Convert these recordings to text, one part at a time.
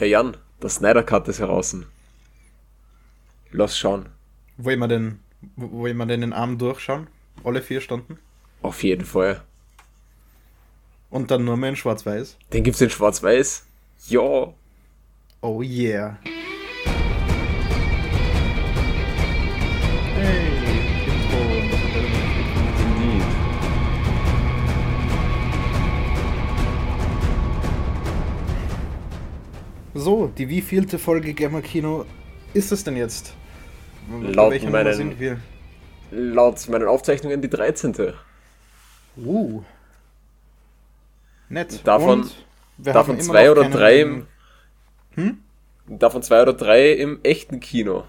Hey Jan, der Snyder Cut ist heraus. Lass schauen. Wollen wir den, wollen wir den Arm durchschauen? Alle vier Stunden? Auf jeden Fall. Und dann nur mehr in Schwarz-Weiß? Den gibt's in Schwarz-Weiß? Ja. Oh yeah. So, die wievielte Folge Gamer Kino ist es denn jetzt? Laut meinen, laut meinen Aufzeichnungen die 13. Uh. Nett. Davon- davon zwei oder drei im- Hm? Davon zwei oder drei im echten Kino.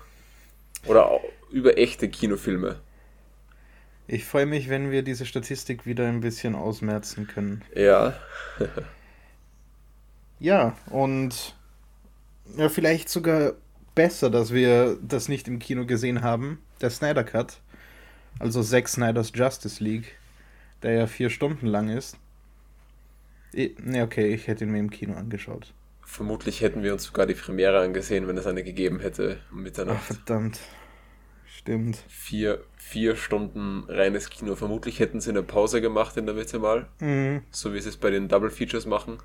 Oder über echte Kinofilme. Ich freue mich, wenn wir diese Statistik wieder ein bisschen ausmerzen können. Ja. Ja, und ja, vielleicht sogar besser, dass wir das nicht im Kino gesehen haben. Der Snyder Cut, also Zack Snyders Justice League, der ja vier Stunden lang ist. Ne, okay, ich hätte ihn mir im Kino angeschaut. Vermutlich hätten wir uns sogar die Premiere angesehen, wenn es eine gegeben hätte. Um Ach, Mitternacht. verdammt. Stimmt. Vier, vier Stunden reines Kino. Vermutlich hätten sie eine Pause gemacht in der Mitte mal. Mhm. So wie sie es bei den Double Features machen.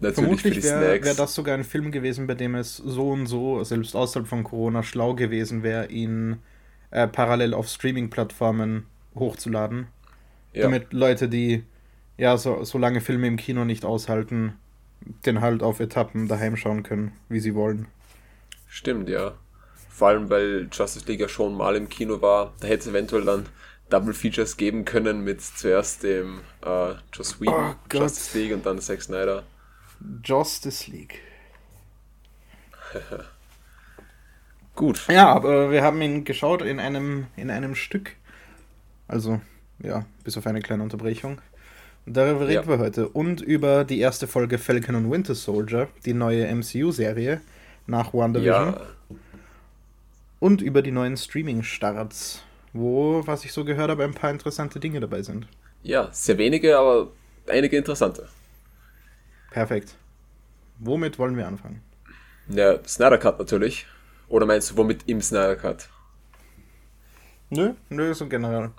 Natürlich Vermutlich wäre wär das sogar ein Film gewesen, bei dem es so und so, selbst außerhalb von Corona, schlau gewesen wäre, ihn äh, parallel auf Streaming-Plattformen hochzuladen. ja. Damit Leute, die ja so, so lange Filme im Kino nicht aushalten, den halt auf Etappen daheim schauen können, wie sie wollen. Stimmt, ja. Vor allem, weil Justice League ja schon mal im Kino war. Da hätte es eventuell dann Double Features geben können mit zuerst dem äh, Joss Whedon, Oh. Justice League und dann Zack Snyder. Justice League. Gut. Ja, aber wir haben ihn geschaut in einem, in einem Stück. Also, ja, bis auf eine kleine Unterbrechung. Und darüber reden Ja. wir heute. Und über die erste Folge Falcon und Winter Soldier, die neue MCU-Serie nach WandaVision. Ja, Und über die neuen Streaming-Starts, wo, was ich so gehört habe, ein paar interessante Dinge dabei sind. ja, sehr wenige, aber einige interessante. Perfekt. Womit wollen wir anfangen? Ja, Snyder Cut natürlich. Oder meinst du, womit im Snyder Cut? Nö, nö, so generell.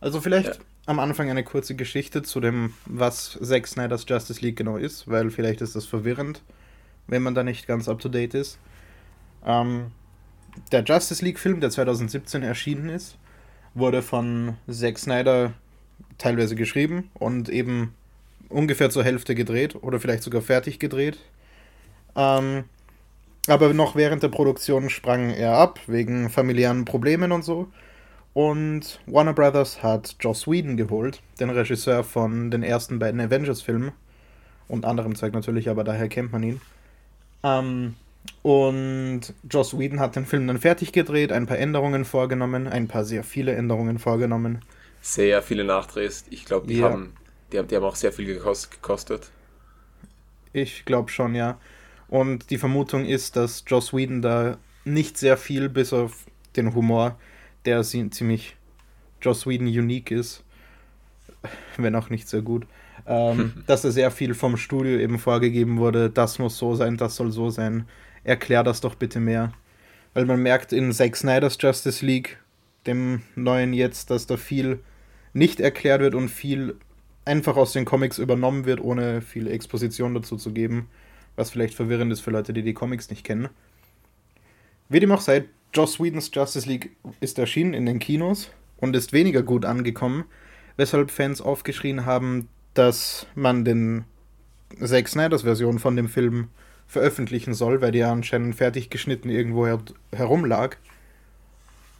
Also vielleicht Ja. am Anfang eine kurze Geschichte zu dem, was Zack Snyders Justice League genau ist, weil vielleicht ist das verwirrend, wenn man da nicht ganz up-to-date ist. Ähm, der Justice League-Film, der 2017 erschienen ist, wurde von Zack Snyder teilweise geschrieben und eben ungefähr zur Hälfte gedreht oder vielleicht sogar fertig gedreht. Ähm, aber noch während der Produktion sprang er ab, wegen familiären Problemen und so. Und Warner Brothers hat Joss Whedon geholt, den Regisseur von den ersten beiden Avengers-Filmen. Und anderem Zeug natürlich, aber daher kennt man ihn. Ähm, und Joss Whedon hat den Film dann fertig gedreht, ein paar Änderungen vorgenommen, ein paar sehr viele Änderungen vorgenommen. Sehr viele Nachdrehs. Ich glaube, die, Ja. haben, die, haben, die haben auch sehr viel gekos- gekostet. Ich glaube schon, ja. Und die Vermutung ist, dass Joss Whedon da nicht sehr viel, bis auf den Humor, der ziemlich Joss Whedon unique ist, wenn auch nicht sehr gut, ähm, dass er sehr viel vom Studio eben vorgegeben wurde, das muss so sein, das soll so sein. Erklär das doch bitte mehr. Weil man merkt in Zack Snyders Justice League, dem neuen jetzt, dass da viel nicht erklärt wird und viel einfach aus den Comics übernommen wird, ohne viel Exposition dazu zu geben, was vielleicht verwirrend ist für Leute, die die Comics nicht kennen. Wie dem auch sei, Joss Whedons Justice League ist erschienen in den Kinos und ist weniger gut angekommen, weshalb Fans aufgeschrien haben, dass man den Zack Snyders Version von dem Film veröffentlichen soll, weil die ja anscheinend fertig geschnitten irgendwo her herumlag.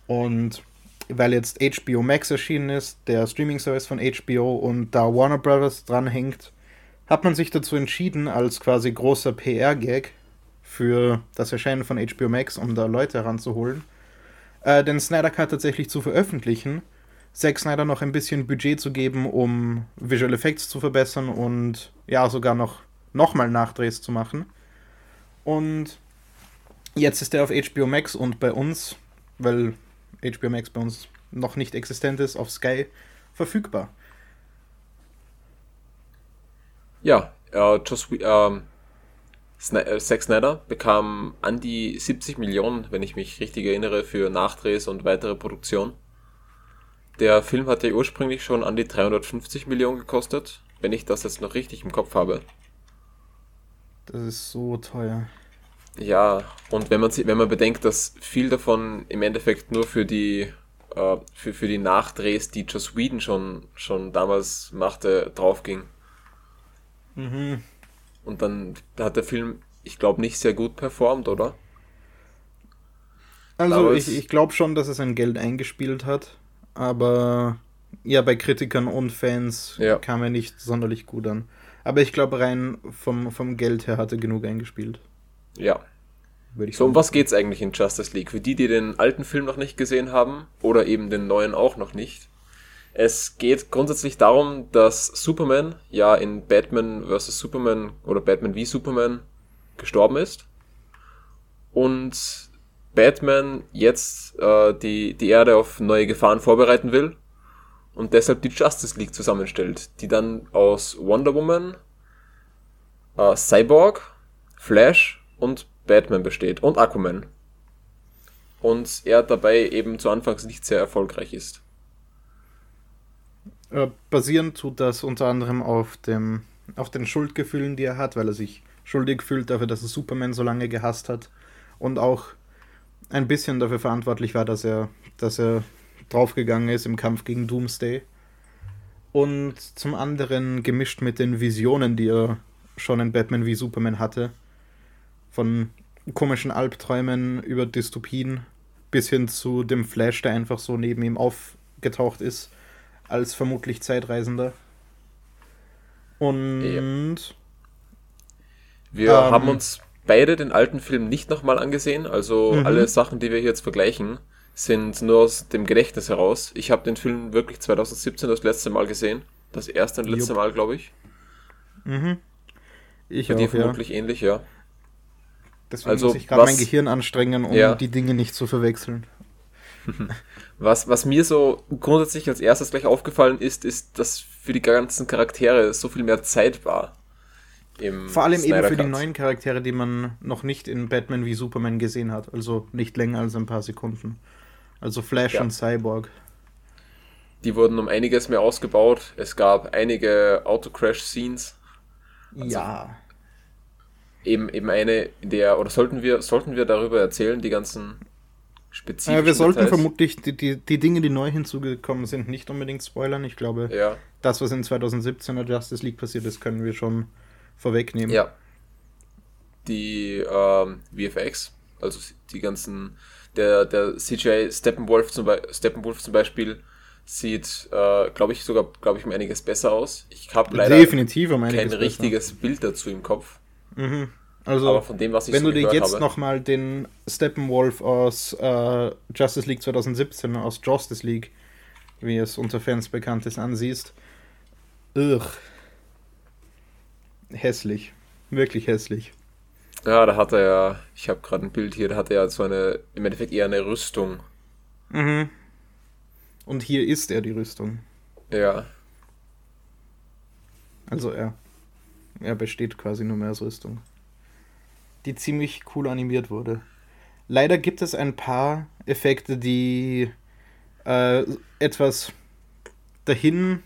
Und weil jetzt HBO Max erschienen ist, der Streaming-Service von HBO und da Warner Brothers dranhängt, hat man sich dazu entschieden, als quasi großer PR-Gag für das Erscheinen von HBO Max, um da Leute heranzuholen, äh, den Snyder Cut tatsächlich zu veröffentlichen, Zack Snyder noch ein bisschen Budget zu geben, um Visual Effects zu verbessern und ja, sogar noch nochmal Nachdrehs zu machen. Und jetzt ist er auf HBO Max und bei uns, weil HBO Max bei uns noch nicht existent ist, auf Sky verfügbar. Ja, äh, Joss, ähm, äh, Zack Snyder bekam an die 70 Millionen, wenn ich mich richtig erinnere, für Nachdrehs und weitere Produktion. Der Film hat ja ursprünglich schon an die 350 Millionen gekostet, wenn ich das jetzt noch richtig im Kopf habe. Das ist so teuer. Ja, und wenn man, wenn man bedenkt, dass viel davon im Endeffekt nur für die, äh, für, für die Nachdrehs, die Joss Whedon schon, schon damals machte, draufging. Mhm. Und dann hat der Film, ich glaube, nicht sehr gut performt, oder? Also ich, ich glaube schon, dass es sein Geld eingespielt hat, aber ja, bei Kritikern und Fans ja. kam er nicht sonderlich gut an. Aber ich glaube, rein vom, vom Geld her hat er genug eingespielt. Ja. so, um was geht es eigentlich in Justice League? Für die, die den alten Film noch nicht gesehen haben oder eben den neuen auch noch nicht. Es geht grundsätzlich darum, dass Superman ja in Batman vs. Superman oder Batman wie Superman gestorben ist. Und Batman jetzt äh, die, die Erde auf neue Gefahren vorbereiten will und deshalb die Justice League zusammenstellt, die dann aus Wonder Woman, äh, Cyborg, Flash und Batman besteht und Aquaman. Und er dabei eben zu Anfangs nicht sehr erfolgreich ist. Äh, basieren tut das unter anderem auf, dem, auf den Schuldgefühlen, die er hat, weil er sich schuldig fühlt dafür, dass er Superman so lange gehasst hat. Und auch ein bisschen dafür verantwortlich war, dass er, dass er draufgegangen ist im Kampf gegen Doomsday. Und zum anderen gemischt mit den Visionen, die er schon in Batman wie Superman hatte. Von komischen Albträumen über Dystopien bis hin zu dem Flash, der einfach so neben ihm aufgetaucht ist als vermutlich Zeitreisender. Und ja. wir ähm, haben uns beide den alten Film nicht nochmal angesehen. Also mhm. alle Sachen, die wir hier jetzt vergleichen, sind nur aus dem Gedächtnis heraus. Ich habe den Film wirklich 2017 das letzte Mal gesehen. Das erste und letzte Jupp. Mal, glaube ich. Mhm. Ich Bei auch, dir vermutlich ja. ähnlich, ja. Deswegen also, muss ich gerade mein Gehirn anstrengen, um ja. die Dinge nicht zu verwechseln. Was, was mir so grundsätzlich als erstes gleich aufgefallen ist, ist, dass für die ganzen Charaktere so viel mehr Zeit war. Vor allem Snyder eben für Cut. die neuen Charaktere, die man noch nicht in Batman wie Superman gesehen hat. Also nicht länger als ein paar Sekunden. Also Flash ja. und Cyborg. Die wurden um einiges mehr ausgebaut. Es gab einige Autocrash-Scenes. Also ja. Eben, eben eine, in der, oder sollten wir, sollten wir darüber erzählen, die ganzen spezifisch. Ja, wir sollten Details. vermutlich die, die, die Dinge, die neu hinzugekommen sind, nicht unbedingt spoilern. Ich glaube, ja. das, was in 2017er Justice League passiert ist, können wir schon vorwegnehmen. Ja. Die ähm, VFX, also die ganzen, der, der CGI Steppenwolf zum, Be Steppenwolf zum Beispiel sieht, äh, glaube ich, sogar, glaube ich, um einiges besser aus. Ich habe leider Definitiv um kein richtiges besser. Bild dazu im Kopf. Mhm. Also, Aber von dem, was ich wenn so du dir jetzt nochmal den Steppenwolf aus äh, Justice League 2017, aus Justice League, wie es unter Fans bekannt ist, ansiehst, ugh. hässlich. Wirklich hässlich. Ja, da hat er ja, ich habe gerade ein Bild hier, da hat er ja so eine, im Endeffekt eher eine Rüstung. Mhm. Und hier ist er die Rüstung. Ja. Also er. Er besteht quasi nur mehr als Rüstung die ziemlich cool animiert wurde. Leider gibt es ein paar Effekte, die äh, etwas dahin,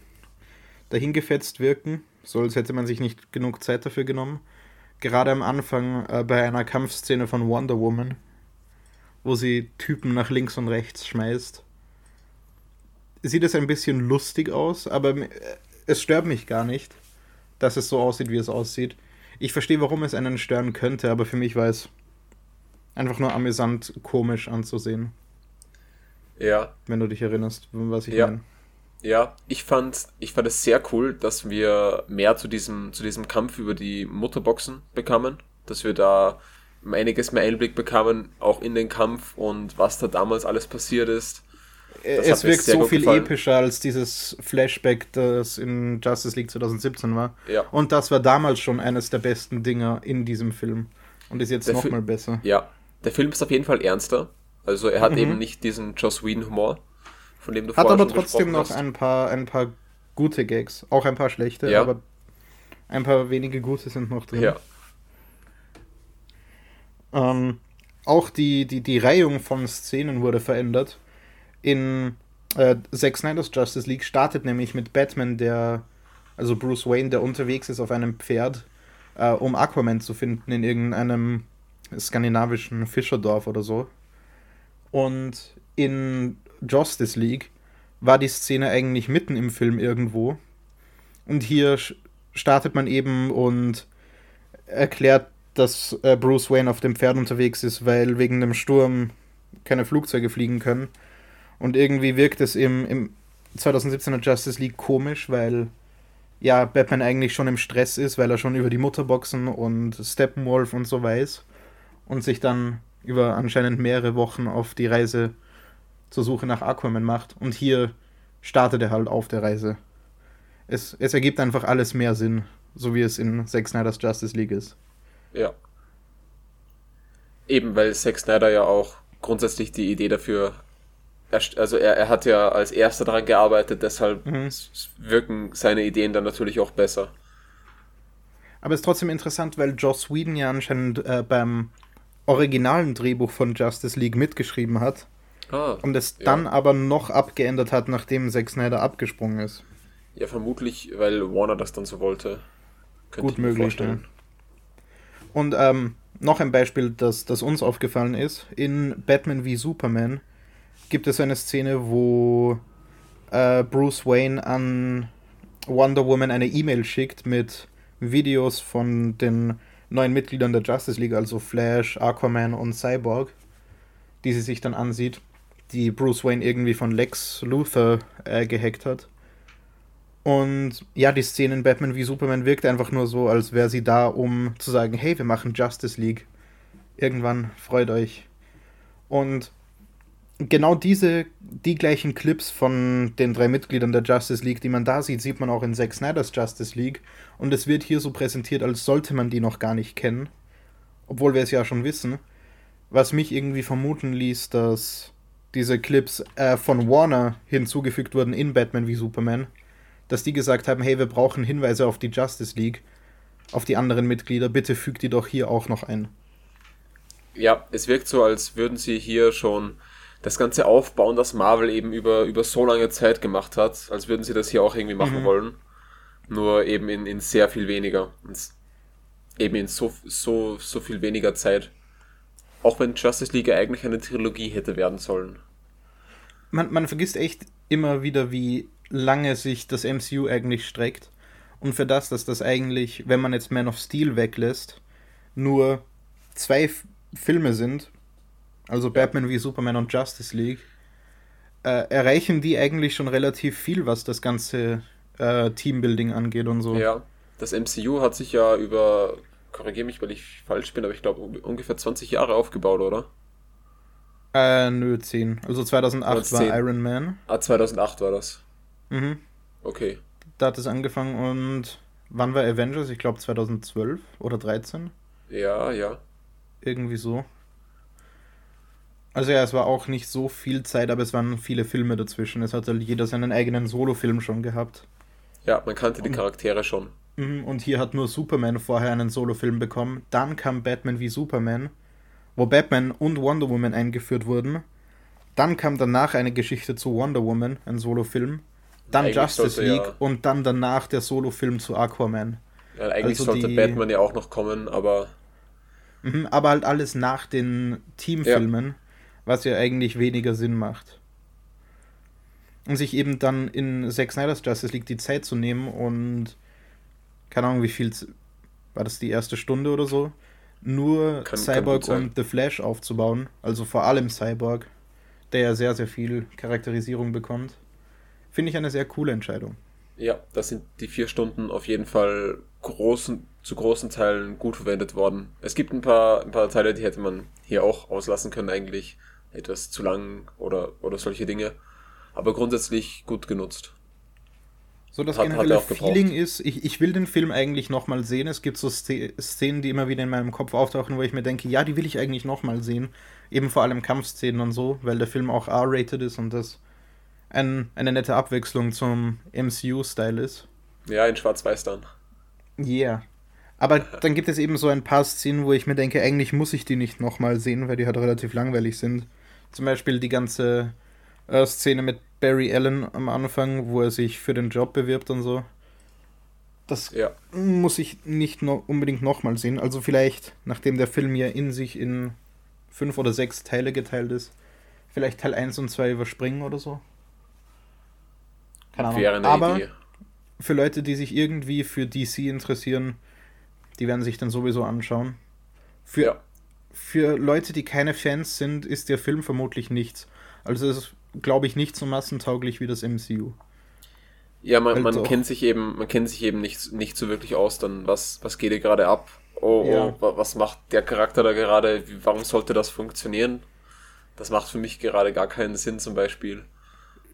dahin gefetzt wirken, so als hätte man sich nicht genug Zeit dafür genommen. Gerade am Anfang äh, bei einer Kampfszene von Wonder Woman, wo sie Typen nach links und rechts schmeißt, sieht es ein bisschen lustig aus, aber äh, es stört mich gar nicht, dass es so aussieht, wie es aussieht. Ich verstehe, warum es einen stören könnte, aber für mich war es einfach nur amüsant komisch anzusehen. Ja. Wenn du dich erinnerst, was ich ja. meine. Ja, ich fand, ich fand es sehr cool, dass wir mehr zu diesem, zu diesem Kampf über die Mutterboxen bekamen. Dass wir da einiges mehr Einblick bekamen, auch in den Kampf und was da damals alles passiert ist. Das es wirkt so viel gefallen. epischer als dieses Flashback, das in Justice League 2017 war. Ja. Und das war damals schon eines der besten Dinger in diesem Film. Und ist jetzt nochmal besser. Ja, der Film ist auf jeden Fall ernster. Also er hat mhm. eben nicht diesen Joss Whedon-Humor, von dem du Hat aber trotzdem noch ein paar, ein paar gute Gags. Auch ein paar schlechte, ja. aber Ein paar wenige gute sind noch drin. Ja. Ähm, auch die, die, die Reihung von Szenen wurde verändert. In äh, Zack Snyder's Justice League startet nämlich mit Batman, der, also Bruce Wayne, der unterwegs ist auf einem Pferd, äh, um Aquaman zu finden in irgendeinem skandinavischen Fischerdorf oder so. Und in Justice League war die Szene eigentlich mitten im Film irgendwo. Und hier startet man eben und erklärt, dass äh, Bruce Wayne auf dem Pferd unterwegs ist, weil wegen dem Sturm keine Flugzeuge fliegen können. Und irgendwie wirkt es im, im 2017er Justice League komisch, weil ja Batman eigentlich schon im Stress ist, weil er schon über die Mutterboxen und Steppenwolf und so weiß und sich dann über anscheinend mehrere Wochen auf die Reise zur Suche nach Aquaman macht. Und hier startet er halt auf der Reise. Es, es ergibt einfach alles mehr Sinn, so wie es in Zack Snyder's Justice League ist. Ja. Eben, weil Zack Snyder ja auch grundsätzlich die Idee dafür also er, er hat ja als erster daran gearbeitet, deshalb mhm. wirken seine Ideen dann natürlich auch besser. Aber es ist trotzdem interessant, weil Joss Whedon ja anscheinend äh, beim originalen Drehbuch von Justice League mitgeschrieben hat. Ah, und es ja. dann aber noch abgeändert hat, nachdem Zack Snyder abgesprungen ist. Ja, vermutlich, weil Warner das dann so wollte. Könnte Gut möglich. Ja. Und ähm, noch ein Beispiel, das, das uns aufgefallen ist. In Batman wie Superman gibt es eine Szene, wo äh, Bruce Wayne an Wonder Woman eine E-Mail schickt mit Videos von den neuen Mitgliedern der Justice League, also Flash, Aquaman und Cyborg, die sie sich dann ansieht, die Bruce Wayne irgendwie von Lex Luthor äh, gehackt hat. Und ja, die Szene in Batman wie Superman wirkt einfach nur so, als wäre sie da, um zu sagen, hey, wir machen Justice League. Irgendwann freut euch. Und genau diese, die gleichen Clips von den drei Mitgliedern der Justice League, die man da sieht, sieht man auch in Zack Snyder's Justice League. Und es wird hier so präsentiert, als sollte man die noch gar nicht kennen. Obwohl wir es ja schon wissen. Was mich irgendwie vermuten ließ, dass diese Clips äh, von Warner hinzugefügt wurden in Batman wie Superman. Dass die gesagt haben, hey, wir brauchen Hinweise auf die Justice League, auf die anderen Mitglieder, bitte fügt die doch hier auch noch ein. Ja, es wirkt so, als würden sie hier schon das ganze Aufbauen, das Marvel eben über, über so lange Zeit gemacht hat, als würden sie das hier auch irgendwie machen mhm. wollen. Nur eben in, in sehr viel weniger. Und eben in so, so, so viel weniger Zeit. Auch wenn Justice League eigentlich eine Trilogie hätte werden sollen. Man, man vergisst echt immer wieder, wie lange sich das MCU eigentlich streckt. Und für das, dass das eigentlich, wenn man jetzt Man of Steel weglässt, nur zwei Filme sind, also Batman wie Superman und Justice League, äh, erreichen die eigentlich schon relativ viel, was das ganze äh, Teambuilding angeht und so. Ja, das MCU hat sich ja über, korrigiere mich, weil ich falsch bin, aber ich glaube ungefähr 20 Jahre aufgebaut, oder? Äh, nö, 10. Also 2008 war Iron Man. Ah, 2008 war das. Mhm. Okay. Da hat es angefangen und wann war Avengers? Ich glaube 2012 oder 13. Ja, ja. Irgendwie so. Also ja, es war auch nicht so viel Zeit, aber es waren viele Filme dazwischen. Es hat halt jeder seinen eigenen Solo-Film schon gehabt. Ja, man kannte die Charaktere schon. Mhm, und hier hat nur Superman vorher einen Solo-Film bekommen. Dann kam Batman wie Superman, wo Batman und Wonder Woman eingeführt wurden. Dann kam danach eine Geschichte zu Wonder Woman, ein Solo-Film. Dann eigentlich Justice sollte, League ja. und dann danach der Solo-Film zu Aquaman. Ja, eigentlich also sollte die... Batman ja auch noch kommen, aber. Mhm, aber halt alles nach den Teamfilmen. Ja was ja eigentlich weniger Sinn macht. Und sich eben dann in Zack Snyder's Justice League die Zeit zu nehmen und keine Ahnung, wie viel war das die erste Stunde oder so, nur kann, Cyborg kann und The Flash aufzubauen, also vor allem Cyborg, der ja sehr, sehr viel Charakterisierung bekommt, finde ich eine sehr coole Entscheidung. Ja, das sind die vier Stunden auf jeden Fall großen, zu großen Teilen gut verwendet worden. Es gibt ein paar, ein paar Teile, die hätte man hier auch auslassen können eigentlich etwas zu lang oder, oder solche Dinge. Aber grundsätzlich gut genutzt. So das hat, generelle hat Feeling ist, ich, ich will den Film eigentlich nochmal sehen. Es gibt so Szenen, die immer wieder in meinem Kopf auftauchen, wo ich mir denke, ja, die will ich eigentlich nochmal sehen. Eben vor allem Kampfszenen und so, weil der Film auch R-rated ist und das ein, eine nette Abwechslung zum MCU-Style ist. Ja, in Schwarz-Weiß dann. Ja. Yeah. Aber dann gibt es eben so ein paar Szenen, wo ich mir denke, eigentlich muss ich die nicht nochmal sehen, weil die halt relativ langweilig sind. Zum Beispiel die ganze äh, Szene mit Barry Allen am Anfang, wo er sich für den Job bewirbt und so. Das ja. muss ich nicht no unbedingt nochmal sehen. Also vielleicht, nachdem der Film ja in sich in fünf oder sechs Teile geteilt ist, vielleicht Teil 1 und 2 überspringen oder so. Keine Ahnung. Aber Idee. für Leute, die sich irgendwie für DC interessieren, die werden sich dann sowieso anschauen. Für, ja. für Leute, die keine Fans sind, ist der Film vermutlich nichts. Also es ist, glaube ich, nicht so massentauglich wie das MCU. Ja, man, man kennt sich eben, man kennt sich eben nicht, nicht so wirklich aus, dann was, was geht hier gerade ab? Oh, oh ja. oh, was macht der Charakter da gerade? Warum sollte das funktionieren? Das macht für mich gerade gar keinen Sinn zum Beispiel.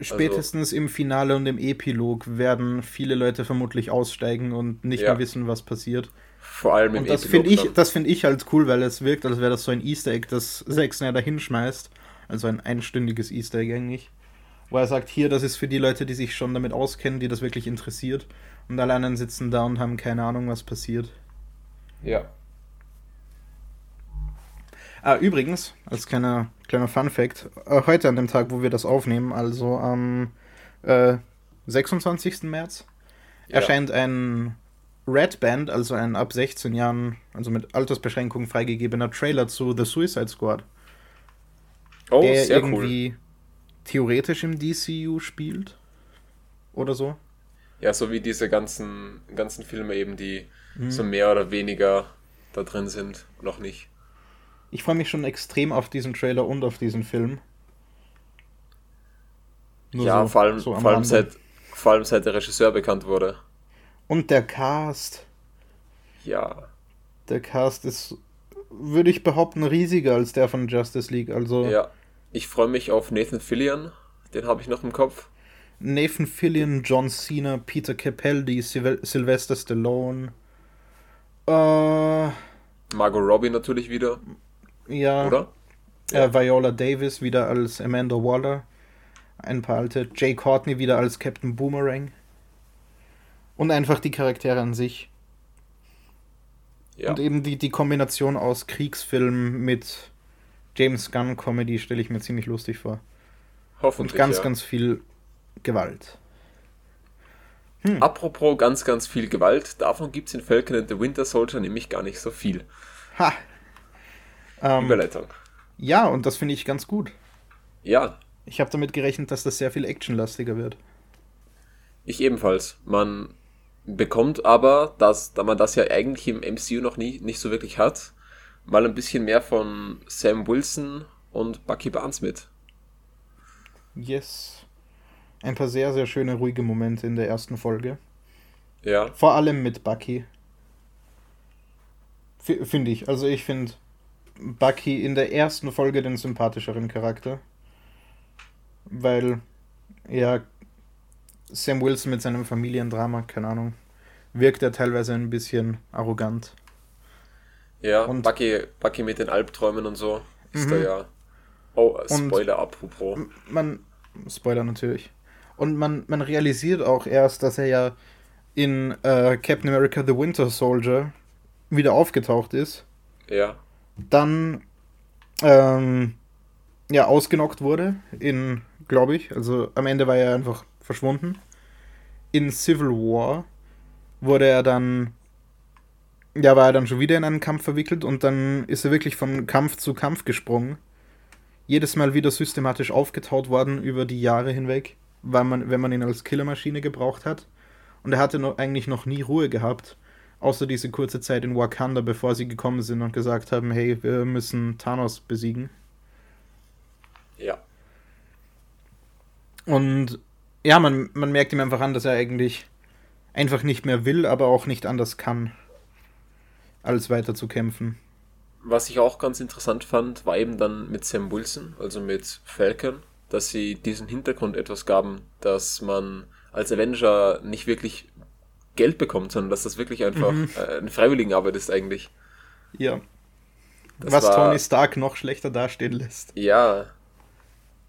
Spätestens also, im Finale und im Epilog werden viele Leute vermutlich aussteigen und nicht ja. mehr wissen, was passiert. Vor allem im und das finde ich, das finde ich halt cool, weil es wirkt, als wäre das so ein Easter Egg, das Zack Snyder hinschmeißt. Also ein einstündiges Easter Egg eigentlich wo er sagt, hier, das ist für die Leute, die sich schon damit auskennen, die das wirklich interessiert. Und alle anderen sitzen da und haben keine Ahnung, was passiert. Ja. Ah, übrigens, als kleiner, kleiner Fun Fact, äh, heute an dem Tag, wo wir das aufnehmen, also am äh, 26. März, ja. erscheint ein Red Band, also ein ab 16 Jahren, also mit Altersbeschränkung freigegebener Trailer zu The Suicide Squad. Oh, der sehr irgendwie cool theoretisch im DCU spielt. Oder so. Ja, so wie diese ganzen, ganzen Filme eben, die mhm. so mehr oder weniger da drin sind, noch nicht. Ich freue mich schon extrem auf diesen Trailer und auf diesen Film. Nur ja, so, vor, allem, so vor, allem seit, vor allem seit der Regisseur bekannt wurde. Und der Cast. Ja. Der Cast ist, würde ich behaupten, riesiger als der von Justice League. Also ja. Ich freue mich auf Nathan Fillion, den habe ich noch im Kopf. Nathan Fillion, John Cena, Peter Capaldi, Syl Sylvester Stallone. Äh, Margot Robbie natürlich wieder. Ja. Oder? Ja. Äh, Viola Davis wieder als Amanda Waller. Ein paar alte. Jay Courtney wieder als Captain Boomerang. Und einfach die Charaktere an sich. Ja. Und eben die, die Kombination aus Kriegsfilm mit James Gunn Comedy stelle ich mir ziemlich lustig vor. Hoffentlich. Und ganz, ja. ganz viel Gewalt. Hm. Apropos ganz, ganz viel Gewalt, davon gibt es in Falcon and the Winter Soldier nämlich gar nicht so viel. Ha! Ähm, Überleitung. Ja, und das finde ich ganz gut. Ja. Ich habe damit gerechnet, dass das sehr viel actionlastiger wird. Ich ebenfalls. Man bekommt aber, dass, da man das ja eigentlich im MCU noch nie, nicht so wirklich hat, mal ein bisschen mehr von Sam Wilson und Bucky Barnes mit. Yes. Ein paar sehr, sehr schöne, ruhige Momente in der ersten Folge. Ja. Vor allem mit Bucky. Finde ich. Also ich finde Bucky in der ersten Folge den sympathischeren Charakter. Weil, ja, Sam Wilson mit seinem Familiendrama, keine Ahnung, wirkt er teilweise ein bisschen arrogant. Ja, und Bucky, Bucky mit den Albträumen und so ist mhm. da ja. Oh, Spoiler apropos. Man, Spoiler natürlich. Und man, man realisiert auch erst, dass er ja in äh, Captain America The Winter Soldier wieder aufgetaucht ist. Ja. Dann ähm, ja ausgenockt wurde in, glaube ich, also am Ende war er einfach verschwunden. In Civil War wurde er dann ja, war er dann schon wieder in einen Kampf verwickelt und dann ist er wirklich von Kampf zu Kampf gesprungen. Jedes Mal wieder systematisch aufgetaut worden über die Jahre hinweg, weil man, wenn man ihn als Killermaschine gebraucht hat. Und er hatte noch, eigentlich noch nie Ruhe gehabt, außer diese kurze Zeit in Wakanda, bevor sie gekommen sind und gesagt haben, hey, wir müssen Thanos besiegen. Ja. Und ja, man, man merkt ihm einfach an, dass er eigentlich einfach nicht mehr will, aber auch nicht anders kann als weiter zu kämpfen. Was ich auch ganz interessant fand, war eben dann mit Sam Wilson, also mit Falcon, dass sie diesen Hintergrund etwas gaben, dass man als Avenger nicht wirklich Geld bekommt, sondern dass das wirklich einfach mhm. Äh, eine Freiwilligenarbeit ist eigentlich. Ja. Das was war, Tony Stark noch schlechter dastehen lässt. Ja.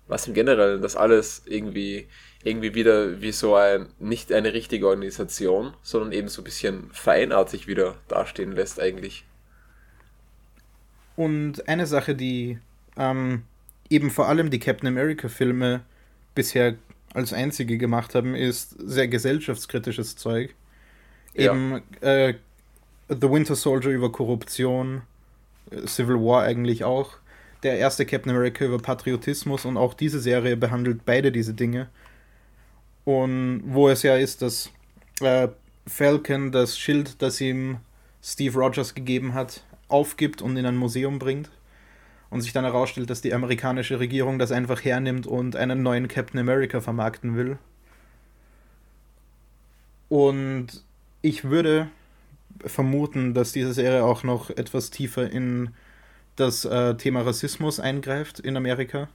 Was im Generellen, das alles irgendwie irgendwie wieder wie so ein, nicht eine richtige Organisation, sondern eben so ein bisschen vereinartig wieder dastehen lässt eigentlich. Und eine Sache, die ähm, eben vor allem die Captain America-Filme bisher als einzige gemacht haben, ist sehr gesellschaftskritisches Zeug. Ja. Eben äh, The Winter Soldier über Korruption, äh, Civil War eigentlich auch. Der erste Captain America über Patriotismus und auch diese Serie behandelt beide diese Dinge. Und wo es ja ist, dass äh, Falcon das Schild, das ihm Steve Rogers gegeben hat, aufgibt und in ein Museum bringt und sich dann herausstellt, dass die amerikanische Regierung das einfach hernimmt und einen neuen Captain America vermarkten will. Und ich würde vermuten, dass diese Serie auch noch etwas tiefer in das äh, Thema Rassismus eingreift in Amerika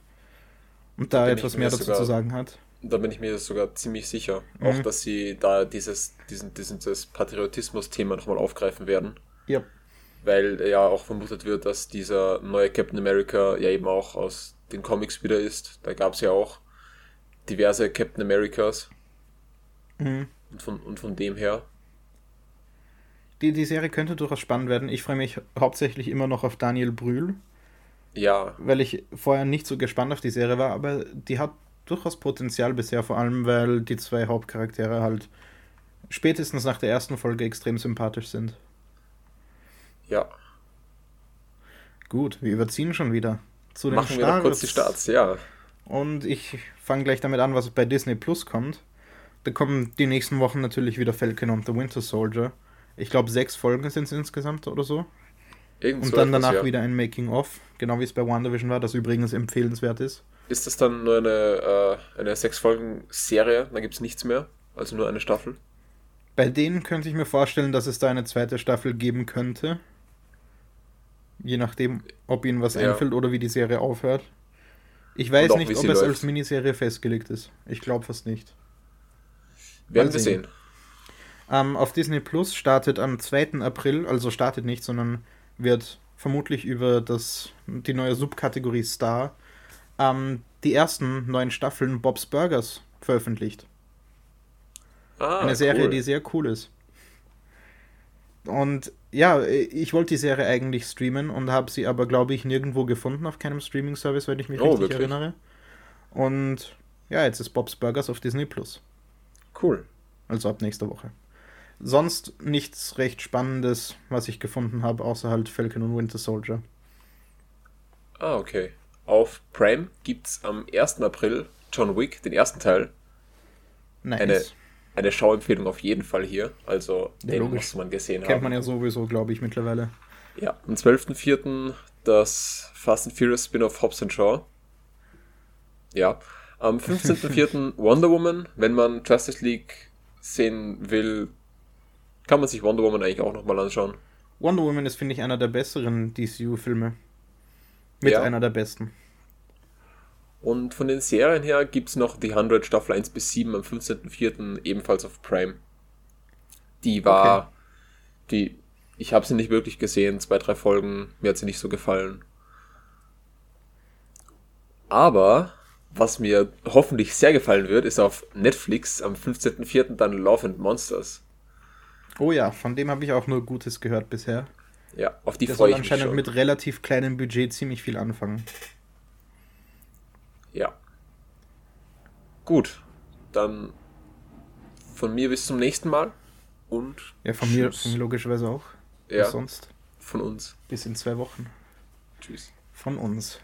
und da, etwas mehr dazu zu sagen hat. Da bin ich mir sogar ziemlich sicher, mhm. auch dass sie da dieses, diesen, diesen, dieses Patriotismus-Thema nochmal aufgreifen werden. Ja weil ja auch vermutet wird, dass dieser neue Captain America ja eben auch aus den Comics wieder ist. Da gab es ja auch diverse Captain Americas. Mhm. Und, von, und von dem her. Die, die Serie könnte durchaus spannend werden. Ich freue mich hauptsächlich immer noch auf Daniel Brühl. Ja. Weil ich vorher nicht so gespannt auf die Serie war, aber die hat durchaus Potenzial bisher, vor allem weil die zwei Hauptcharaktere halt spätestens nach der ersten Folge extrem sympathisch sind. Ja. Gut, wir überziehen schon wieder. Zu den Machen Starts. wir kurz die Starts, ja. Und ich fange gleich damit an, was bei Disney Plus kommt. Da kommen die nächsten Wochen natürlich wieder Falcon und The Winter Soldier. Ich glaube, sechs Folgen sind es insgesamt oder so. Irgend und dann danach ja. wieder ein Making-of, genau wie es bei WandaVision war, das übrigens empfehlenswert ist. Ist das dann nur eine, äh, eine sechs Folgen Serie? Dann gibt es nichts mehr? Also nur eine Staffel? Bei denen könnte ich mir vorstellen, dass es da eine zweite Staffel geben könnte. Je nachdem, ob ihnen was ja. einfällt oder wie die Serie aufhört. Ich weiß nicht, ob es läuft. als Miniserie festgelegt ist. Ich glaube fast nicht. Werden wir sehen. Ähm, auf Disney Plus startet am 2. April, also startet nicht, sondern wird vermutlich über das, die neue Subkategorie Star ähm, die ersten neuen Staffeln Bob's Burgers veröffentlicht. Ah, Eine Serie, cool. die sehr cool ist. Und ja, ich wollte die Serie eigentlich streamen und habe sie aber, glaube ich, nirgendwo gefunden auf keinem Streaming-Service, wenn ich mich oh, richtig wirklich? erinnere. Und ja, jetzt ist Bob's Burgers auf Disney Plus. Cool. Also ab nächster Woche. Sonst nichts recht Spannendes, was ich gefunden habe, außer halt Falcon und Winter Soldier. Ah, okay. Auf Prime gibt es am 1. April John Wick, den ersten Teil. Nice. Eine eine Schauempfehlung auf jeden Fall hier. Also ja, den muss man gesehen Kennt haben. Kennt man ja sowieso, glaube ich, mittlerweile. Ja, am 12.04. das Fast and Furious Spin-off Hobbs Shaw. Ja. Am 15.04. Wonder Woman. Wenn man Justice League sehen will, kann man sich Wonder Woman eigentlich auch nochmal anschauen. Wonder Woman ist, finde ich, einer der besseren DCU-Filme. Mit ja. einer der besten. Und von den Serien her gibt es noch die 100 Staffel 1 bis 7 am 15.04. ebenfalls auf Prime. Die war, okay. die, ich habe sie nicht wirklich gesehen, zwei, drei Folgen, mir hat sie nicht so gefallen. Aber, was mir hoffentlich sehr gefallen wird, ist auf Netflix am 15.04. dann Love and Monsters. Oh ja, von dem habe ich auch nur Gutes gehört bisher. Ja, auf die freue ich mich anscheinend mit relativ kleinem Budget ziemlich viel anfangen. Ja. Gut, dann von mir bis zum nächsten Mal und. Ja, von mir, von mir logischerweise auch. Ja. sonst? Von uns. Bis in zwei Wochen. Tschüss. Von uns.